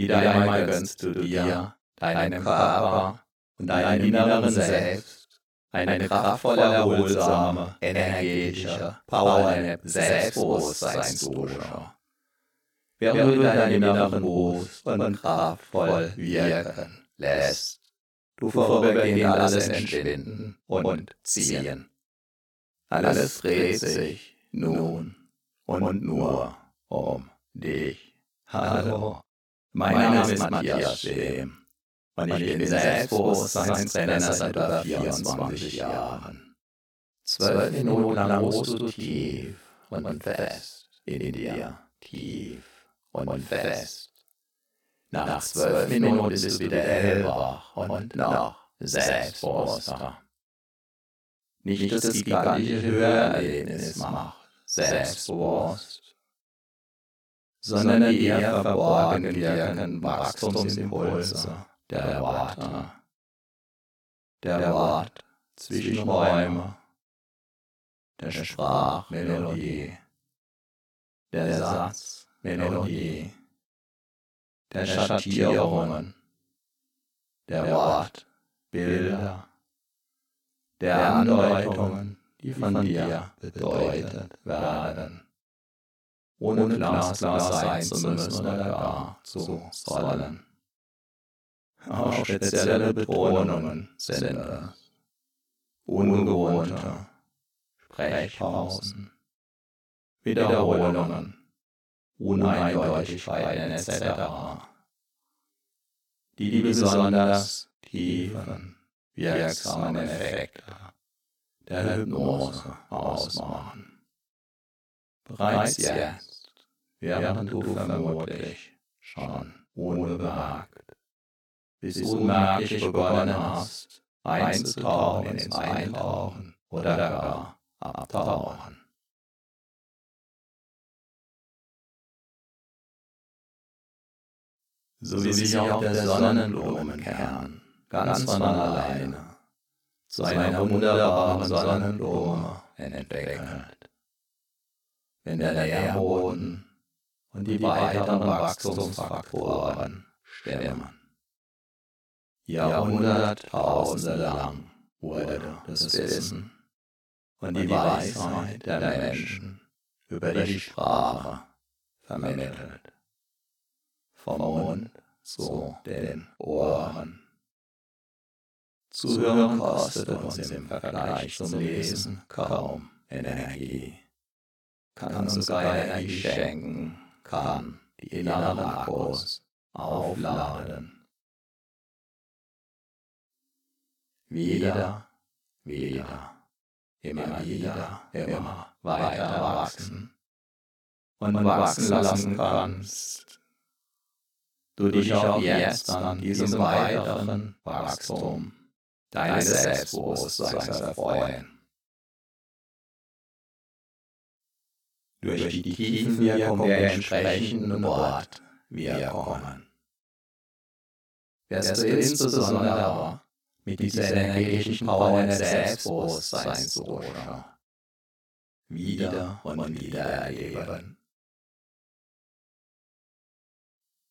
Wieder einmal gönnst du dir, deinem Körper und deinem inneren Selbst eine kraftvolle, erholsame, energetische, powernde Selbstbewusstseinsdusche. Während du deinen inneren bewusst und kraftvoll wirken lässt, du vorübergehend alles entschwinden und ziehen. Alles dreht sich nun und nur um dich. Hallo, mein Name ist Matthias Schem und ich bin Selbstbewusstseinstrainer seit über 24 Jahren. Zwölf Minuten lang ruhst du tief und fest in dir, tief und fest. Nach zwölf Minuten bist du wieder hellwach und noch selbstbewusster. Nicht das gigantische Hörerlebnis macht selbstbewusst, sondern die eher verborgen wirkenden Wachstumsimpulse der Worte, der Wort Zwischenräume, der Sprachmelodie, der Satzmelodie, der Schattierungen, der Wortbilder, der Andeutungen, die von dir bedeutet werden, ohne glasklar sein zu müssen oder gar zu sollen. Auch spezielle Betonungen sind es. Ungewohnte Sprechpausen, Wiederholungen, Uneindeutigkeiten etc., die die besonders tiefen, wirksamen Effekte der Hypnose ausmachen. Bereits jetzt, während du vermutlich schon unbemerkt bis du unmerklich begonnen hast, einzutauchen ins Eintauchen oder gar abtauchen. So wie sich auch der Sonnenblumenkern ganz von alleine zu einer wunderbaren Sonnenblume entwickelt. Wenn der Nährboden und die weiteren Wachstumsfaktoren stimmen. Jahrhunderttausende lang wurde das Wissen und die Weisheit der Menschen über die Sprache vermittelt. Vom Mund zu den Ohren. Zuhören kostet uns im Vergleich zum Lesen kaum Energie, kann uns sogar Energie schenken, kann die inneren Akkus aufladen. wieder, wieder, immer wieder, immer weiter wachsen und wachsen lassen kannst. Du dich auch jetzt an diesem weiteren Wachstum deines Selbstbewusstseins erfreuen. Durch die Tiefenwirkung der entsprechenden Wortwirkungen wirst du insbesondere mit dieser energetischen Power des Selbstbewusstseins zu wieder und wieder erleben.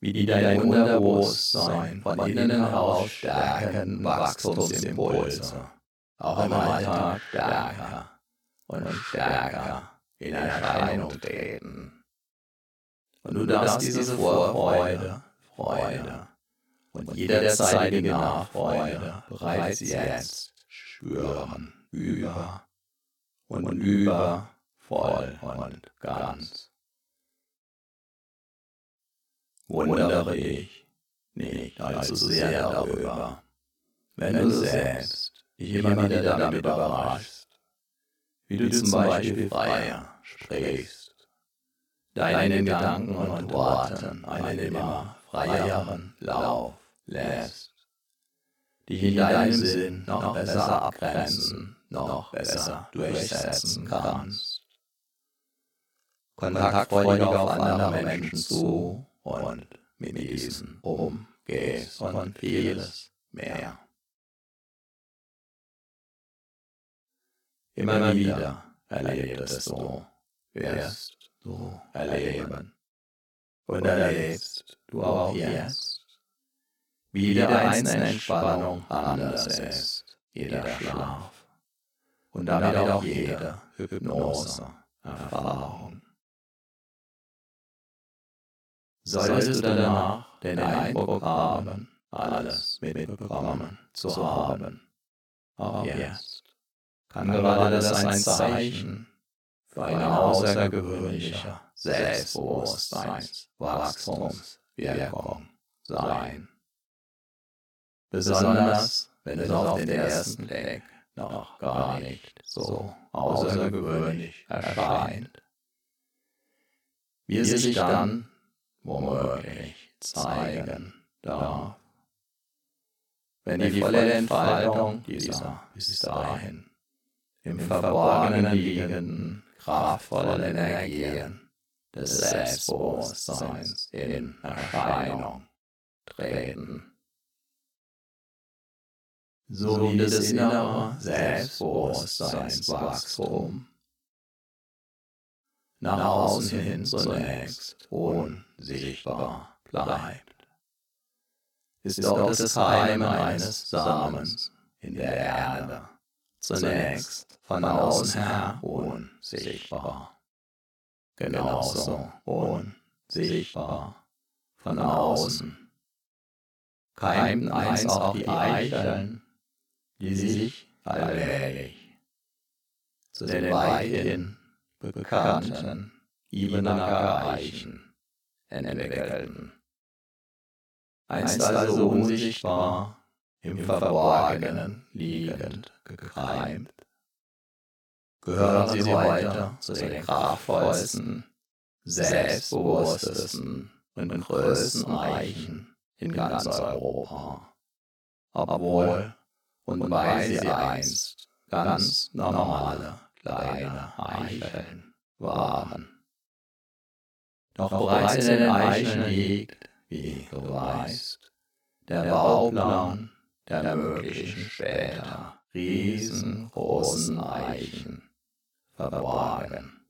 Wie die dein Unterbewusstsein von innen heraus stärken Wachstumsimpulse auch im Alltag stärker und stärker in Erscheinung treten. Und du darfst diese Vorfreude, Freude, und jederzeitige Nachfreude bereits jetzt spüren, über und über, voll und ganz. Wundere ich nicht allzu sehr darüber, wenn du selbst dich immer wieder damit überraschst, wie du zum Beispiel freier sprichst, deinen Gedanken und Worten einen immer freieren Lauf lässt, dich in deinem Sinn noch besser abgrenzen, noch besser durchsetzen kannst. Kontaktfreudig auf andere Menschen zu und mit diesen umgehst und vieles mehr. Immer wieder erlebst du, wirst du erleben? Und erlebst du auch jetzt, wie jede einzelne Entspannung anders ist, jeder Schlaf. Und damit auch jede Hypnose-Erfahrung. Solltest du danach den Eindruck haben, alles mitbekommen zu haben, auch jetzt kann gerade das ein Zeichen für eine außergewöhnliche Selbstbewusstseinswachstumswirkung sein. Besonders wenn es auf den ersten Blick noch gar nicht so außergewöhnlich erscheint, wie es sich dann womöglich zeigen darf, wenn die volle Entfaltung dieser bis dahin im Verborgenen liegenden kraftvollen Energien des Selbstbewusstseins in Erscheinung treten sowie das innere Selbstbewusstseinswachstum. Nach außen hin zunächst unsichtbar bleibt, ist doch das Keim eines Samens in der Erde zunächst von außen her unsichtbar, genauso unsichtbar von außen keimten einst auch die Eicheln die sich allmählich zu den weithin bekannten Ibenacker Eichen entwickelten. Einst also unsichtbar, im Verborgenen liegend gekreimt, gehören sie heute zu den kraftvollsten, selbstbewusstesten und größten Eichen in ganz Europa, obwohl und weil sie einst ganz normale kleine Eicheln waren. Doch bereits in den Eicheln liegt, wie du weißt, der Bauplan der möglichen später riesengroßen Eichen verborgen.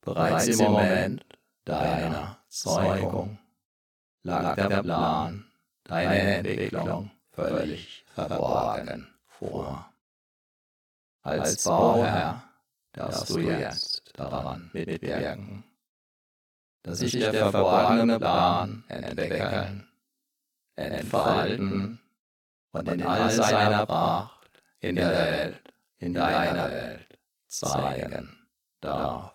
Bereits im Moment deiner Zeugung lag der Plan deiner Entwicklung völlig verborgen vor. Als Bauherr darfst du jetzt daran mitwirken, dass sich der verborgene Plan entwickeln, entfalten und in all seiner Pracht in der Welt, in deiner Welt zeigen darf.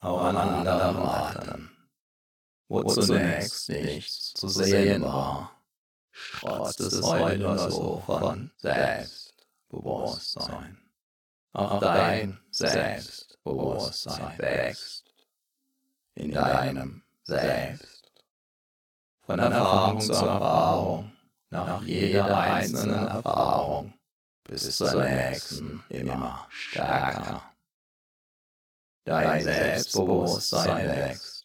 Auch an anderen Orten, wo zunächst nichts zu sehen war, trotz des heute so von Selbstbewusstsein. Auch dein Selbstbewusstsein wächst in deinem Selbst. Von Erfahrung zu Erfahrung, nach jeder einzelnen Erfahrung bis zur nächsten immer stärker. Dein Selbstbewusstsein wächst,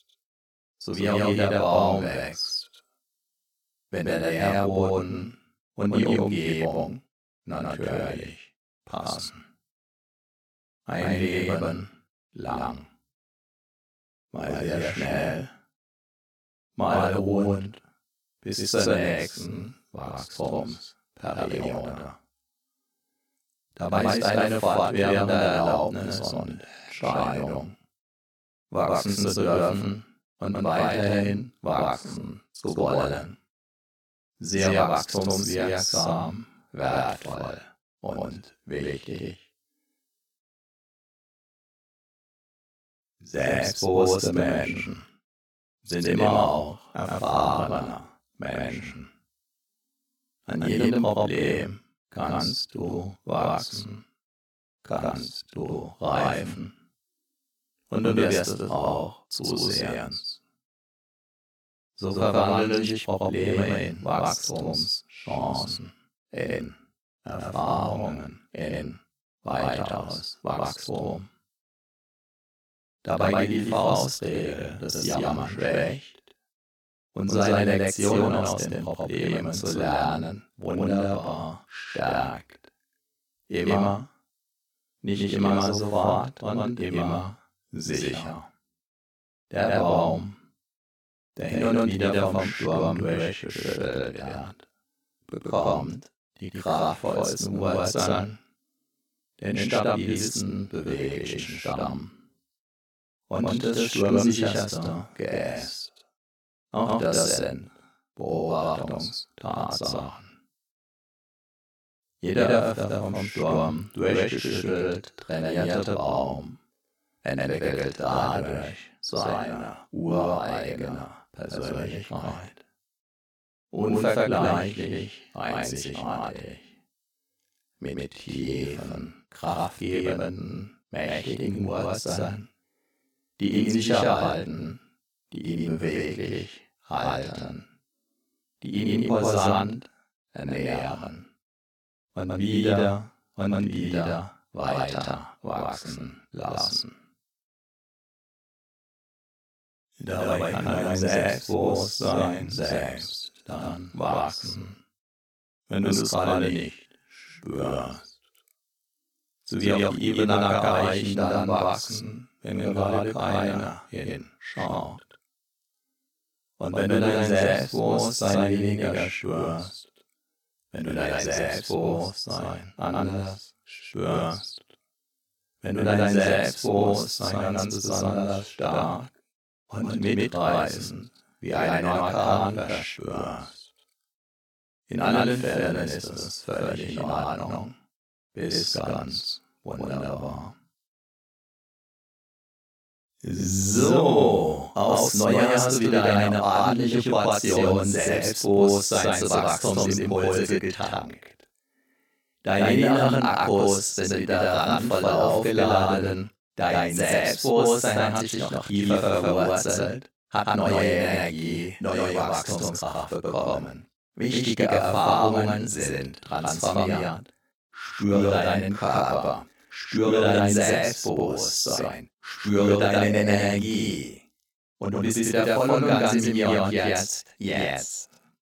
so wie auch jeder Baum wächst wenn der Nährboden und die Umgebung natürlich passen. Ein Leben lang, mal sehr schnell, mal ruhend bis zur nächsten Wachstumsperiode. Dabei ist eine fortwährende Erlaubnis und Entscheidung, wachsen zu dürfen und weiterhin wachsen zu wollen sehr wachstumswirksam, wertvoll und wichtig. Selbstbewusste Menschen sind immer auch erfahrene Menschen. An jedem Problem kannst du wachsen, kannst du reifen und du wirst es auch zusehen so verwandeln sich Probleme in Wachstumschancen, in Erfahrungen, in weiteres Wachstum. Dabei geht die Faustregel des Jammern schwächt und seine Lektionen aus den Problemen zu lernen. wunderbar stärkt. Immer, nicht immer sofort und immer sicher. Der Baum, der hin und wieder vom Sturm durchgeschüttelt wird, bekommt die kraftvollsten Wurzeln, den stabilsten beweglichen Stamm und das sturmsicherste Geäst. Auch das sind Beobachtungstatsachen. Jeder öfter vom Sturm durchgeschüttelt trainierte Baum entwickelt dadurch seine ureigene Persönlichkeit. Unvergleichlich einzigartig. Mit tiefen, kraftgebenden, mächtigen Wurzeln, die ihn sicher halten, die ihn beweglich halten, die ihn imposant ernähren und wieder und wieder weiter wachsen lassen. Dabei kann dein Selbstbewusstsein selbst dann wachsen, wenn du es gerade nicht spürst. So wie auch Ebenacker Eichen dann wachsen, wenn gerade keiner hinschaut. Und wenn du dein Selbstbewusstsein weniger spürst, wenn du dein Selbstbewusstsein anders spürst, wenn du dein Selbstbewusstsein ganz besonders stark und mitreißend wie einen Orkan verspürst. In allen Fällen ist es völlig in Ordnung, bis ganz wunderbar. So, aufs Neue hast du wieder eine ordentliche Portion Selbstbewusstseinswachstumsimpulse getankt. Deine inneren Akkus sind wieder randvoll aufgeladen, dein Selbstbewusstsein hat sich noch tiefer verwurzelt, hat neue Energie, neue Wachstumskraft bekommen. Wichtige Erfahrungen sind transformiert. Spüre deinen Körper, spüre dein Selbstbewusstsein, spüre deine Energie. Und du bist wieder voll und ganz im Hier und Jetzt, jetzt.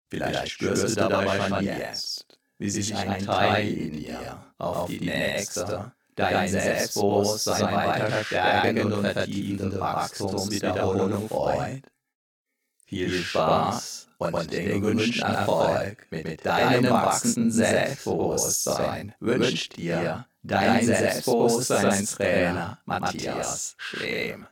Vielleicht spürst du dabei schon jetzt, wie sich ein Teil in dir auf die nächste, dein Selbstbewusstsein weiter stärkende und vertiefende Wachstumswiederholung freut. Viel Spaß und den gewünschten Erfolg mit deinem wachsenden Selbstbewusstsein wünscht dir dein Selbstbewusstseinstrainer Matthias Schlehm.